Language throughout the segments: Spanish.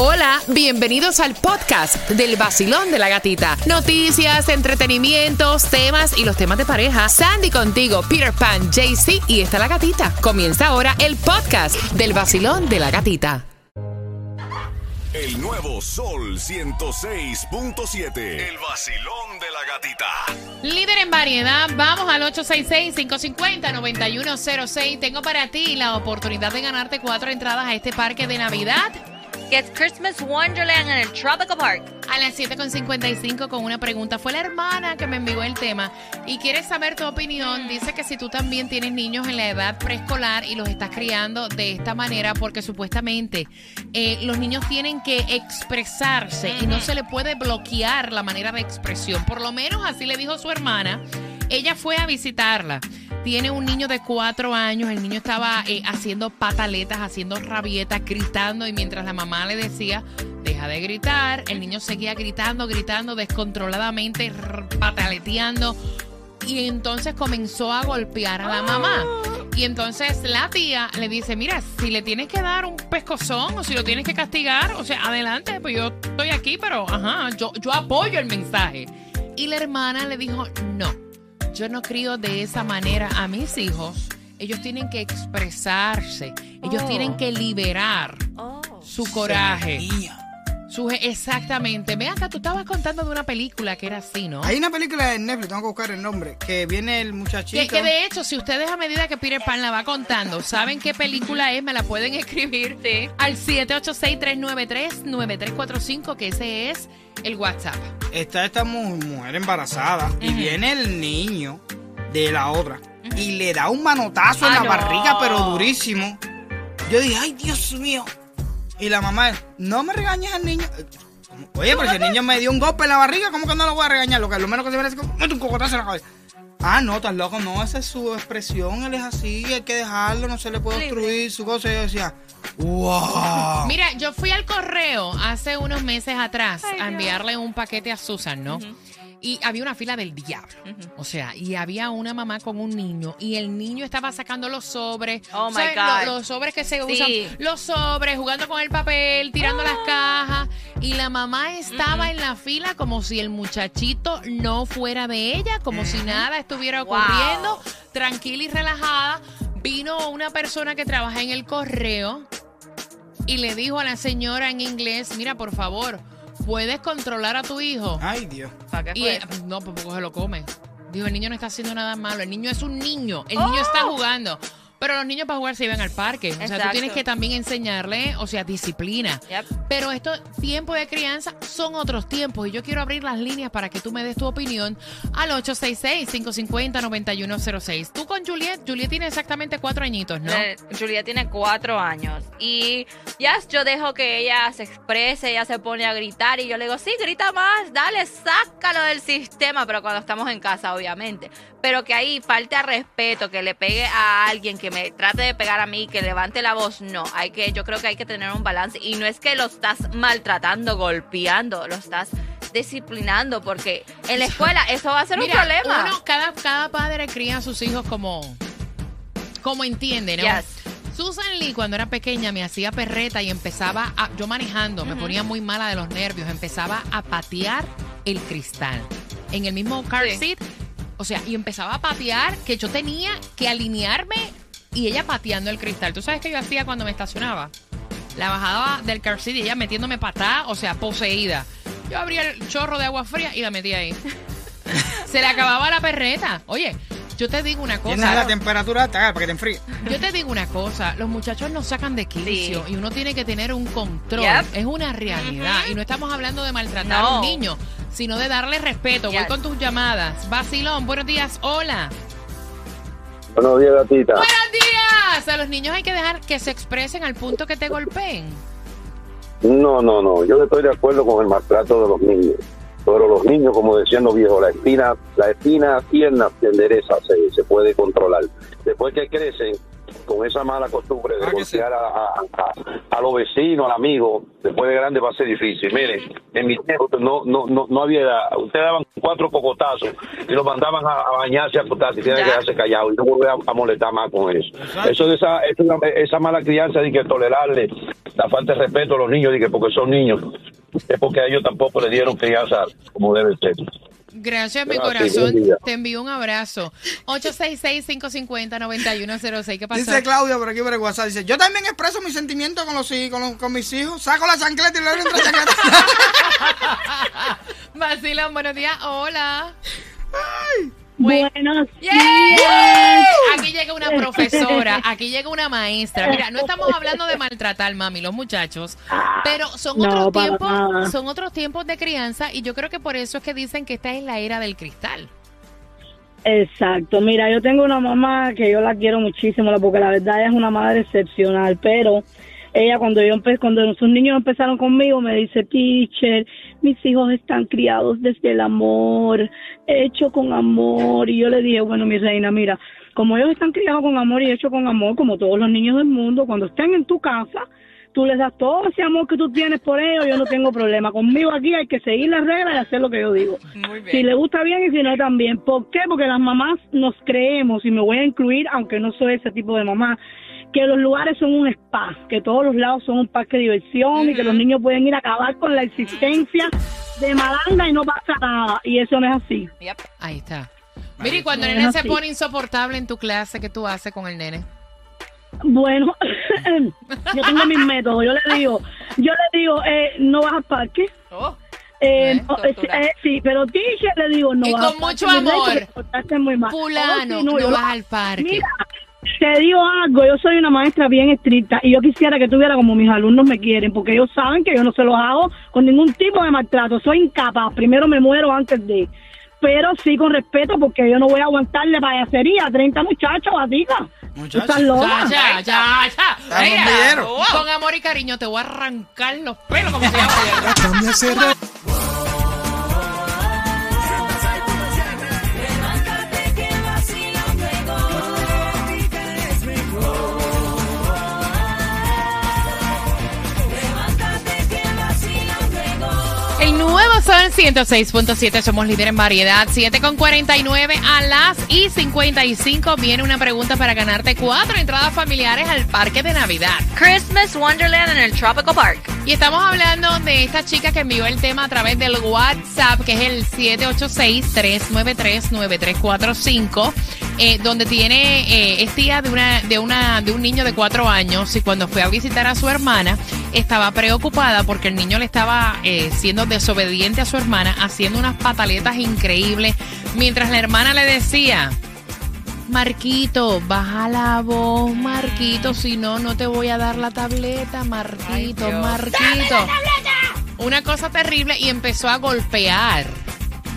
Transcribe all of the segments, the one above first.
Hola, bienvenidos al podcast del vacilón de la gatita. Noticias, entretenimientos, temas y los temas de pareja. Sandy contigo, Peter Pan, JC y está la gatita. Comienza ahora el podcast del vacilón de la gatita. El nuevo Sol 106.7. El vacilón de la gatita. Líder en variedad, vamos al 866-550-9106. Tengo para ti la oportunidad de ganarte cuatro entradas a este parque de Navidad. Get Christmas Wonderland en el Tropical Park. A las 7.55 con una pregunta. Fue la hermana que me envió el tema y quiere saber tu opinión. Dice que si tú también tienes niños en la edad preescolar y los estás criando de esta manera porque supuestamente eh, los niños tienen que expresarse y no se le puede bloquear la manera de expresión. Por lo menos así le dijo su hermana. Ella fue a visitarla. Tiene un niño de cuatro años. El niño estaba eh, haciendo pataletas, haciendo rabietas, gritando. Y mientras la mamá le decía, deja de gritar, el niño seguía gritando, gritando descontroladamente, pataleteando. Y entonces comenzó a golpear a la mamá. Y entonces la tía le dice, mira, si le tienes que dar un pescozón o si lo tienes que castigar, o sea, adelante, pues yo estoy aquí, pero ajá, yo, yo apoyo el mensaje. Y la hermana le dijo, no, yo no crío de esa manera a mis hijos. Ellos tienen que expresarse, ellos Oh. tienen que liberar Oh. su coraje. Su, exactamente. Ve acá, tú estabas contando de una película que era así, ¿no? Hay una película de Netflix, tengo que buscar el nombre, que viene el muchachito. Que, que de hecho, si ustedes a medida que Peter Pan la va contando, saben qué película es, me la pueden escribir al 786-393-9345, que ese es el WhatsApp. Está esta mu- mujer embarazada y viene el niño de la otra y le da un manotazo en Ah, la no. barriga, pero durísimo. Yo dije, ay, Dios mío. Y la mamá, no me regañes al niño. Eh. Oye, pero si el niño me dio un golpe en la barriga, ¿cómo que no lo voy a regañar? Lo, que, lo menos que se merece es que mete un cocotazo en la cabeza. Ah, no, tan loco, no, esa es su expresión, él es así, hay que dejarlo, no se le puede obstruir su cosa. Y yo decía, wow. Mira, yo fui al correo hace unos meses atrás Ay, a Dios. enviarle un paquete a Susan, ¿no? Y había una fila del diablo. O sea, y había una mamá con un niño y el niño estaba sacando los sobres. Oh, my. God. Lo- Los, sobres que se Sí. usan. Los sobres, jugando con el papel, tirando las cajas. Y la mamá estaba en la fila como si el muchachito no fuera de ella, como si nada estuviera Wow. ocurriendo, tranquila y relajada. Vino una persona que trabaja en el correo y le dijo a la señora en inglés, mira, por favor, ¿puedes controlar a tu hijo? Ay, Dios. ¿Para qué Y fue eh, no, pues poco se lo come. Dijo, el niño no está haciendo nada malo, el niño es un niño, el niño está jugando. Pero los niños para jugar se iban al parque. O sea, tú Exacto. tienes que también enseñarle, o sea, disciplina. Yep. Pero estos tiempos de crianza son otros tiempos y yo quiero abrir las líneas para que tú me des tu opinión al 866-550-9106. Tú con Juliet, Juliet tiene exactamente cuatro añitos, ¿no? Eh, Julia tiene cuatro años y ya yo dejo que ella se exprese, ella se pone a gritar y yo le digo, sí, grita más, dale, sácalo del sistema, pero cuando estamos en casa, obviamente. Pero que ahí falte respeto, que le pegue a alguien, que me trate de pegar a mí, que levante la voz, no. Hay que, yo creo que hay que tener un balance y no es que lo estás maltratando, golpeando, lo estás disciplinando, porque en la escuela eso va a ser Mira, un problema. uno, cada, cada padre cría a sus hijos como, como entiende, ¿no? Yes. Susan Lee cuando era pequeña me hacía perreta y empezaba a, yo manejando, me ponía muy mala de los nervios, empezaba a patear el cristal. En el mismo car Sí. seat, o sea, y empezaba a patear que yo tenía que alinearme y ella pateando el cristal. ¿Tú sabes qué yo hacía cuando me estacionaba? La bajaba del car seat y ella metiéndome patada, o sea, poseída. Yo abría el chorro de agua fría y la metía ahí. Se le acababa la perreta. Oye, yo te digo una Tienes la cosa. temperatura alta para que te enfríe. Yo te digo una cosa, los muchachos nos sacan de quicio Sí. y uno tiene que tener un control. Yep. Es una realidad. Y no estamos hablando de maltratar a un niño, sino de darle respeto. Voy Yes. con tus llamadas. Vacilón, buenos días, hola. Buenos días, gatita. ¡Buenos días! A los niños hay que dejar que se expresen al punto que te golpeen. No, no, no. Yo estoy de acuerdo con el maltrato de los niños. Pero los niños, como decían los viejos, la espina, la espina tierna se endereza, se, se puede controlar. Después que crecen, con esa mala costumbre de Ah, golpear a, a, a- a los vecinos, al amigo, después de grande va a ser difícil. Miren, en mi tiempo no, no, no, no había, ustedes daban cuatro cocotazos y los mandaban a, a bañarse, a acostarse y tienen que quedarse callados y no volver a, a molestar más con eso. Exacto. Eso de esa, esa, esa mala crianza de que tolerarle la falta de respeto a los niños, y que porque son niños, es porque a ellos tampoco le dieron crianza como debe ser. Gracias, mi corazón. Te envío un abrazo. 866-550-9106. ¿Qué pasó? Dice Claudia por aquí por el WhatsApp, dice, yo también expreso mis sentimientos con los con, los- con mis hijos, saco la chancleta y le doy otra chancleta. Vacilón, buenos días. Hola. Buenos ¡Yay! Aquí llega una profesora, aquí llega una maestra. Mira, no estamos hablando de maltratar, mami, los muchachos, pero son No, otros tiempos, nada. son otros tiempos de crianza y yo creo que por eso es que dicen que esta es la era del cristal. Exacto, mira, yo tengo una mamá que yo la quiero muchísimo, porque la verdad es una madre excepcional, pero ella cuando yo empe cuando sus niños empezaron conmigo me dice, teacher, mis hijos están criados desde el amor, hecho con amor, y yo le dije, bueno, mi reina, mira, como ellos están criados con amor y hecho con amor, como todos los niños del mundo, cuando estén en tu casa, tú les das todo ese amor que tú tienes por ellos, yo no tengo problema. Conmigo aquí hay que seguir las reglas y hacer lo que yo digo. Si le gusta bien y si no también. ¿Por qué? Porque las mamás nos creemos, y me voy a incluir, aunque no soy ese tipo de mamá, que los lugares son un spa, que todos los lados son un parque de diversión y que los niños pueden ir a acabar con la existencia de malanga y no pasa nada. Y eso no es así. Ahí está. Mira, y cuando el nene se pone insoportable en tu clase, ¿qué tú haces con el nene? Bueno, yo tengo mis métodos. Yo le digo, yo le digo, eh, no vas al parque. Oh, Eh, no, eh, eh, sí, pero teacher le digo, no Y vas con al mucho parque, amor. Fulano, Oh, sí, no, vas al parque. Mira, te digo algo, yo soy una maestra bien estricta y yo quisiera que tuviera como mis alumnos me quieren, porque ellos saben que yo no se los hago con ningún tipo de maltrato, soy incapaz, primero me muero antes de, pero sí con respeto porque yo no voy a aguantarle payasería a 30 muchachos, batica. Muchacho. Estás loca. Ya, ya, ya, ya. Bombillero. con amor y cariño te voy a arrancar los pelos como se llama. Sol 106.7, somos líder en variedad. 7 con 49 a las y 55 viene una pregunta para ganarte cuatro entradas familiares al parque de Navidad. Christmas Wonderland en el Tropical Park. Y estamos hablando de esta chica que envió el tema a través del WhatsApp, que es el 786-393-9345, eh, donde tiene, eh, es tía de, una, de, una, de un niño de cuatro años y cuando fue a visitar a su hermana, estaba preocupada porque el niño le estaba eh, siendo desobediente a su hermana, haciendo unas pataletas increíbles, mientras la hermana le decía... Marquito, baja la voz, Marquito, si no, no te voy a dar la tableta, Marquito, Marquito. Una cosa terrible y empezó a golpear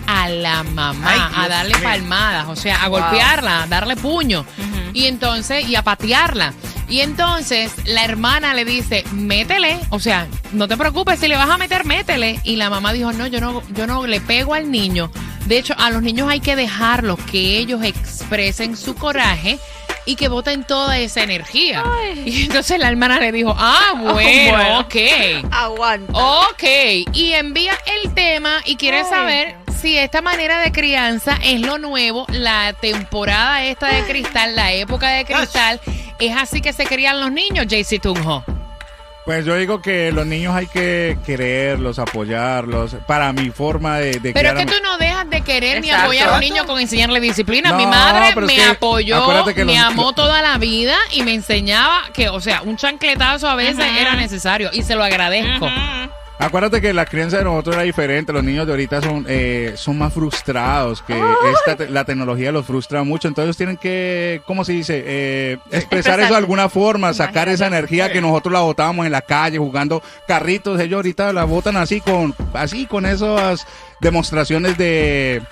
a la mamá, Ay, a darle mío. palmadas, o sea, a Wow. golpearla, a darle puño. Y entonces, y a patearla. Y entonces la hermana le dice, métele, o sea, no te preocupes, si le vas a meter, métele. Y la mamá dijo, no, yo no, yo no le pego al niño. De hecho, a los niños hay que dejarlos que ellos expresen su coraje y que boten toda esa energía. Y entonces la hermana le dijo, ah, bueno, Bueno. ok. Aguanta. Ok, y envía el tema y quiere Ay. saber si esta manera de crianza es lo nuevo, la temporada esta de cristal, la época de cristal, es así que se crían los niños, JC Tunjo. Pues yo digo que los niños hay que quererlos, apoyarlos. Para mi forma de, de Pero es que tú no dejas de querer ni apoyar a un niño con enseñarle disciplina. No, Mi madre me que apoyó, me los- amó toda la vida y me enseñaba que, o sea, un chancletazo a veces era necesario y se lo agradezco. Acuérdate que la crianza de nosotros era diferente. Los niños de ahorita son, eh, son más frustrados, que esta te- la tecnología los frustra mucho. Entonces tienen que, ¿cómo se dice? Eh, expresar eso de alguna forma, sacar esa energía que nosotros la botábamos en la calle jugando carritos. Ellos ahorita la botan así con, así con esas demostraciones de,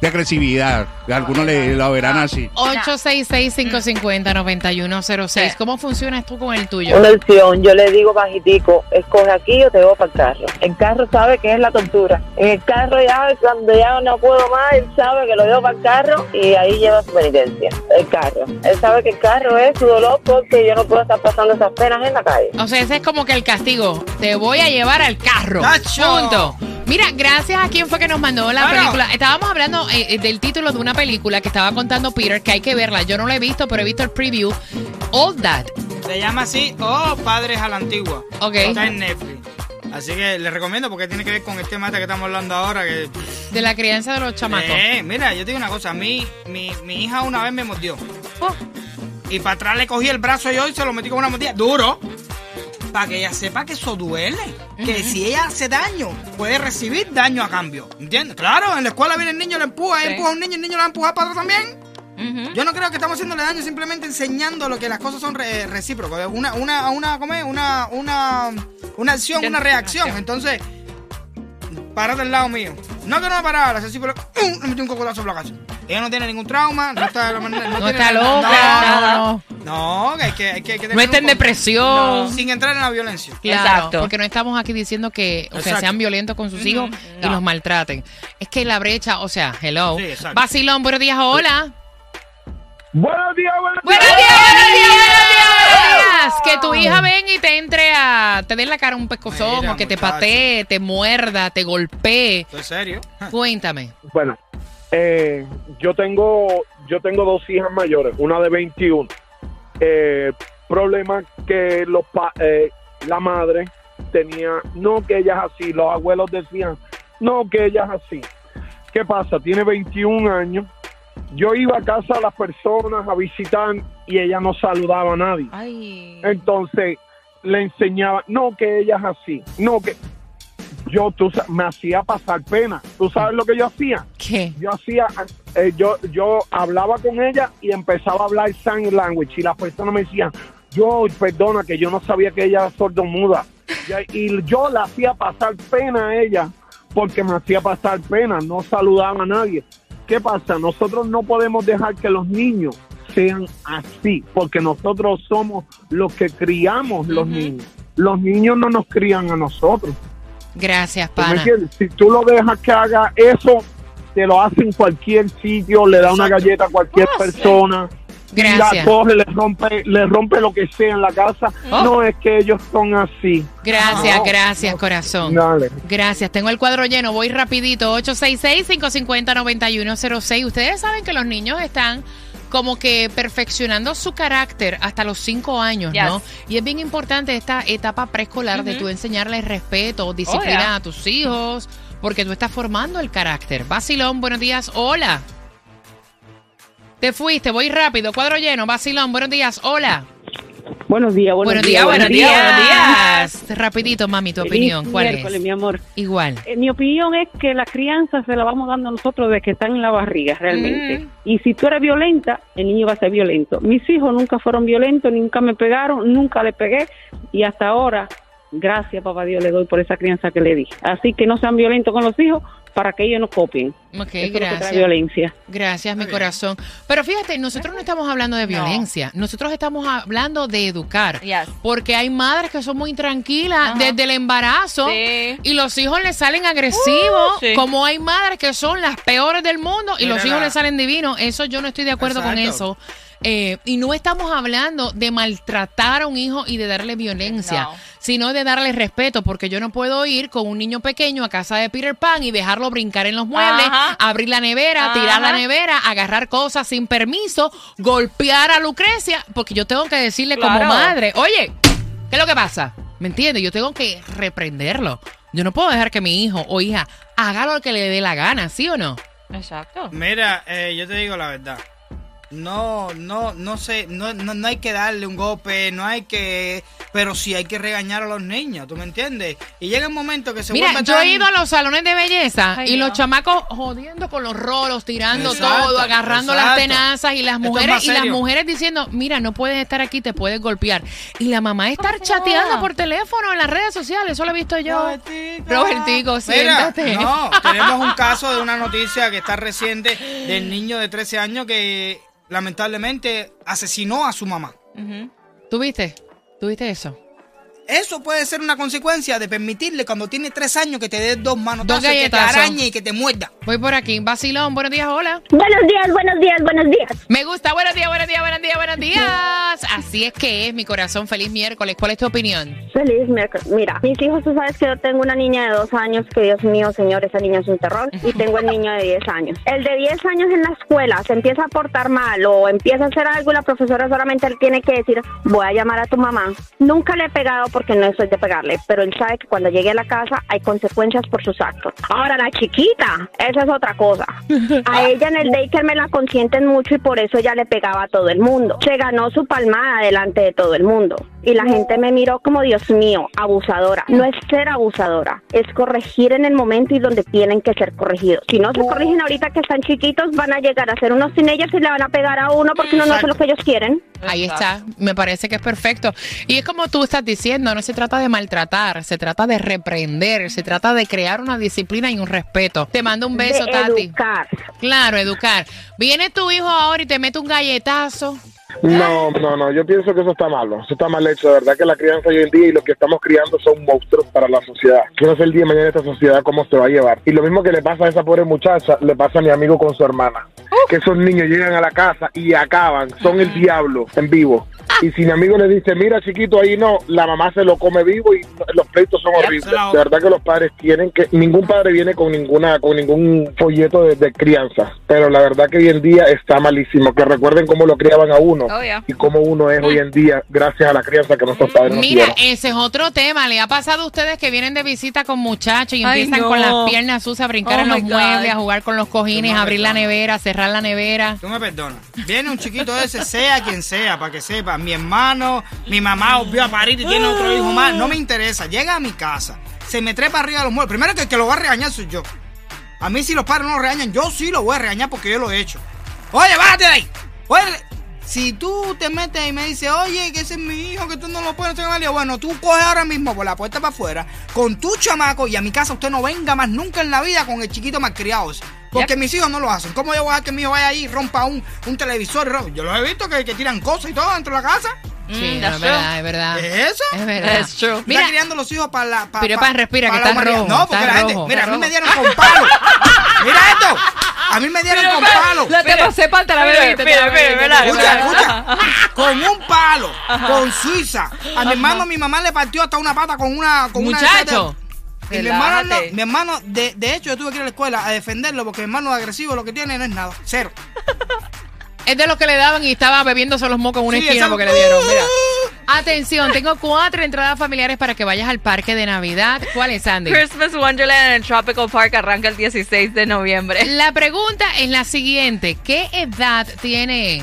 de agresividad. Algunos le, la verán así. 866-550-9106. ¿Cómo funciona esto con el tuyo? Una opción, yo le digo bajitico, escoge aquí o te voy para el carro. El carro sabe que es la tortura. En el carro ya, cuando ya no puedo más, él sabe que lo llevo para el carro y ahí lleva su penitencia, el carro. Él sabe que el carro es su dolor porque yo no puedo estar pasando esas penas en la calle. O sea, ese es como que el castigo. Te voy a llevar al carro. Punto. Mira, gracias a quien fue que nos mandó la Claro. película. Estábamos hablando eh, eh, del título de una película que estaba contando Peter, que hay que verla. Yo no la he visto, pero he visto el preview. All That. Se llama así o Padres a la Antigua. Ok. Está en Netflix. Así que les recomiendo porque tiene que ver con el tema este que estamos hablando ahora. Que, De la crianza de los chamacos. Eh, mira, yo te digo una cosa. A mí, mi, mi hija una vez me mordió. Oh. Y para atrás le cogí el brazo yo y se lo metí con una mordida. Duro. Para que ella sepa que eso duele. Que si ella hace daño, puede recibir daño a cambio. ¿Entiendes? Claro, en la escuela viene el niño, le empuja, Sí. empuja a un niño, el niño le va a empujar para atrás también. Yo no creo que estamos haciéndole daño simplemente enseñando lo que las cosas son re- recíprocas. Una, una, una, ¿cómo es? Una, una, una acción, una reacción. Entonces, párate al lado mío. No que no me parara, así, pero ¡um! le metí un cocotazo por la casa. Ella no tiene ningún trauma, no está de la manera. No tiene está nada- loca, no, No, que hay que, hay que, hay que tener No está en depresión. Sin entrar en la violencia. Claro, Exacto. porque no estamos aquí diciendo que, o sea, sean violentos con sus hijos y No. los maltraten. Es que la brecha, o sea, hello. Sí, exacto. Vacilón, buenos días, hola. Buenos días, buenos días, buenos días, buenos días, buenos días. Que tu hija venga y te entre a, te dé en la cara un pescozón Mira, o que te muchacho. patee, te muerda, te golpee. ¿Esto es serio? Cuéntame. Bueno, eh, yo tengo yo tengo dos hijas mayores, una de 21. Eh, problema que los pa- eh, la madre tenía, no que ella es así, los abuelos decían, no que ella es así. ¿Qué pasa? Tiene 21 años. Yo iba a casa de las personas a visitar y ella no saludaba a nadie. Ay. Entonces le enseñaba, no que ella es así, no que yo tú, me hacía pasar pena. ¿Tú sabes lo que yo hacía? ¿Qué? Yo hacía, eh, yo, yo hablaba con ella y empezaba a hablar sign language y las personas me decían, yo, perdona, que yo no sabía que ella era sordomuda. Y, y yo la hacía pasar pena a ella porque me hacía pasar pena, no saludaba a nadie. ¿Qué pasa? Nosotros no podemos dejar que los niños sean así, porque nosotros somos los que criamos los niños. Los niños no nos crían a nosotros. Gracias, ¿Tú me pana. entiendes? Si tú lo dejas que haga eso, te lo hace en cualquier sitio, le da una galleta a cualquier persona. y Gracias. La coge, le rompe, le rompe lo que sea en la casa. Oh. No es que ellos son así. Gracias, No, gracias, no. corazón. Dale. Gracias, tengo el cuadro lleno, voy rapidito, 866-550-9106. Ustedes saben que los niños están como que perfeccionando su carácter hasta los cinco años, ¿no? Y es bien importante esta etapa preescolar de tú enseñarles respeto, disciplina Oh, yeah. a tus hijos, porque tú estás formando el carácter. Basilón, buenos días, hola. Te fuiste, voy rápido, cuadro lleno, Basilón, buenos días, hola. Buenos días, Buenos, días, buenos días, buenos días. Rapidito, mami, tu Feliz opinión, ¿cuál es? mi amor. Igual. Eh, mi opinión es que la crianza se la vamos dando nosotros desde que están en la barriga, realmente. Mm. Y si tú eres violenta, el niño va a ser violento. Mis hijos nunca fueron violentos, nunca me pegaron, nunca le pegué. Y hasta ahora, gracias, papá Dios, le doy por esa crianza que le di. Así que no sean violentos con los hijos para que ellos no copien. Ok, Eso es lo que trae gracias. violencia. Gracias, mi corazón. Pero fíjate, nosotros no estamos hablando de violencia, nosotros estamos hablando de educar. Yes. Porque hay madres que son muy tranquilas Ajá. desde el embarazo Sí. y los hijos les salen agresivos, Uh, sí. como hay madres que son las peores del mundo y los hijos la- les salen divinos. Eso yo no estoy de acuerdo con eso. Eh, y no estamos hablando de maltratar a un hijo y de darle violencia, No. sino de darle respeto, porque yo no puedo ir con un niño pequeño a casa de Peter Pan y dejarlo brincar en los muebles, Ajá. abrir la nevera, tirar la nevera, agarrar cosas sin permiso, golpear a Lucrecia, porque yo tengo que decirle como madre, oye, ¿qué es lo que pasa? ¿Me entiendes? Yo tengo que reprenderlo. Yo no puedo dejar que mi hijo o hija haga lo que le dé la gana, ¿sí o no? Exacto. Mira, eh, yo te digo la verdad. No, no, no sé, no, no, no hay que darle un golpe, no hay que, pero sí hay que regañar a los niños, ¿tú me entiendes? Y llega un momento que se Mira, yo tan- he ido a los salones de belleza Ay, y los chamacos jodiendo con los rolos, tirando Exacto, todo, agarrando las tenazas y las mujeres y las mujeres diciendo, mira, no puedes estar aquí, te puedes golpear. Y la mamá estar ¿Cómo se llama? chateando por teléfono en las redes sociales, eso lo he visto yo. Robertico. Robertico, Mira, siéntate. no, tenemos un caso de una noticia que está reciente del niño de 13 años que lamentablemente asesinó a su mamá. ¿Tuviste? ¿Tuviste eso? Eso puede ser una consecuencia de permitirle cuando tiene tres años que te dé dos y que te arañe y que te muerda. Voy por aquí. Vacilón, buenos días, hola. Buenos días, buenos días, buenos días. Me gusta, buenos días, buenos días, buenos días, buenos días. Así es que es, mi corazón. Feliz miércoles. ¿Cuál es tu opinión? Feliz miércoles. Mira, mis hijos, tú sabes que yo tengo una niña de dos años, que Dios mío, señor, esa niña es un terror, y tengo el niño de 10 años. El de 10 años en la escuela se empieza a portar mal o empieza a hacer algo y la profesora solamente le tiene que decir, voy a llamar a tu mamá. Nunca le he pegado porque no estoy de pegarle, pero él sabe que cuando llegue a la casa hay consecuencias por sus actos. Ahora, la chiquita, esa es otra cosa. A ella en el daycare me la consienten mucho y por eso ella le pegaba a todo el mundo. Se ganó su palmada delante de todo el mundo. Y la gente me miró como, Dios mío, abusadora. No es ser abusadora, es corregir en el momento y donde tienen que ser corregidos. Si no se corrigen ahorita que están chiquitos, van a llegar a ser unos ellas y le van a pegar a uno porque uno no hace lo que ellos quieren. Ahí está, me parece que es perfecto. Y es como tú estás diciendo, no se trata de maltratar, se trata de reprender, se trata de crear una disciplina y un respeto. Te mando un beso, De Tati. educar. Claro, educar. Viene tu hijo ahora y te mete un galletazo. No, no, no, yo pienso que eso está malo, eso está mal hecho, de verdad que la crianza hoy en día y lo que estamos criando son monstruos para la sociedad. Yo no sé el día de mañana esta sociedad cómo se va a llevar. Y lo mismo que le pasa a esa pobre muchacha, le pasa a mi amigo con su hermana. Que esos niños llegan a la casa y acaban, son el diablo en vivo. Y si mi amigo le dice, mira chiquito, ahí no, la mamá se lo come vivo y los pleitos son horribles. De verdad que los padres tienen que, ningún padre viene con ninguna, con ningún folleto de, de crianza. Pero la verdad que hoy en día está malísimo. Que recuerden cómo lo criaban a uno Oh, yeah. y cómo uno es hoy en día gracias a la crianza que nuestros padres nos Mira, dieron. ese es otro tema. ¿Le ha pasado a ustedes que vienen de visita con muchachos y Ay, empiezan no. con las piernas sucias a brincar Oh, en los muebles, a jugar con los cojines, a abrir la nevera, cerrar la nevera? Tú me perdonas. Viene un chiquito ese, sea quien sea, para que sepa. Mi hermano, mi mamá volvió a parir y tiene otro hijo más. No me interesa. Llega a mi casa, se me trepa arriba de los muebles. Primero que el que lo va a regañar soy yo. A mí si los padres no lo regañan, yo sí lo voy a regañar porque yo lo he hecho. Oye, bájate de ahí. Oye, si tú te metes y me dices, oye, que ese es mi hijo, que tú no lo puedes mal, bueno, tú coges ahora mismo por la puerta para afuera con tu chamaco y a mi casa usted no venga más nunca en la vida con el chiquito malcriado ese. Porque mis hijos no lo hacen. ¿Cómo yo voy a dejar que mi hijo vaya ahí y rompa un, un televisor? Yo los he visto que, que tiran cosas y todo dentro de la casa. Sí, Mm, that's es verdad, es verdad. ¿Es eso? Es verdad. It's true. Mira, Mira, criando los hijos para la. Pa, Pero, respira, para que está rojo, No, porque está la gente. rojo. Mira, a Está mí me dieron con palo. Mira esto. A mí me dieron con palo. la te pasé para la bebé. mira, mira, mira, Escucha, escucha. Con un palo. Con Suiza. A mi hermano, mi mamá le partió hasta una pata con una. Con una Muchacho. Y mi hermano, no, mi hermano, de, de hecho, yo tuve que ir a la escuela a defenderlo porque mi hermano agresivo lo que tiene no es nada. Cero. Es de los que le daban y estaba bebiéndose los mocos en una Sí, esquina porque le dieron. Mira. Atención, tengo cuatro entradas familiares para que vayas al parque de Navidad. ¿Cuál es, Andy? Christmas Wonderland en el Tropical Park arranca el 16 de noviembre. La pregunta es la siguiente. ¿Qué edad tiene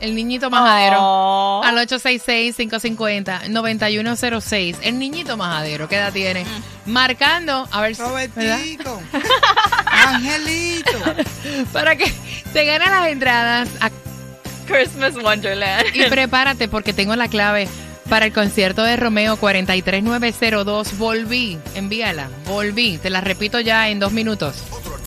el niñito majadero? Oh. Al 866-550-9106. El niñito majadero, ¿qué edad tiene? Marcando, a ver si... Angelito. Para que te ganes las entradas a- Christmas Wonderland. y prepárate porque tengo la clave para el concierto de Romeo 43902. Volví, envíala, volví. Te la repito ya en dos minutos.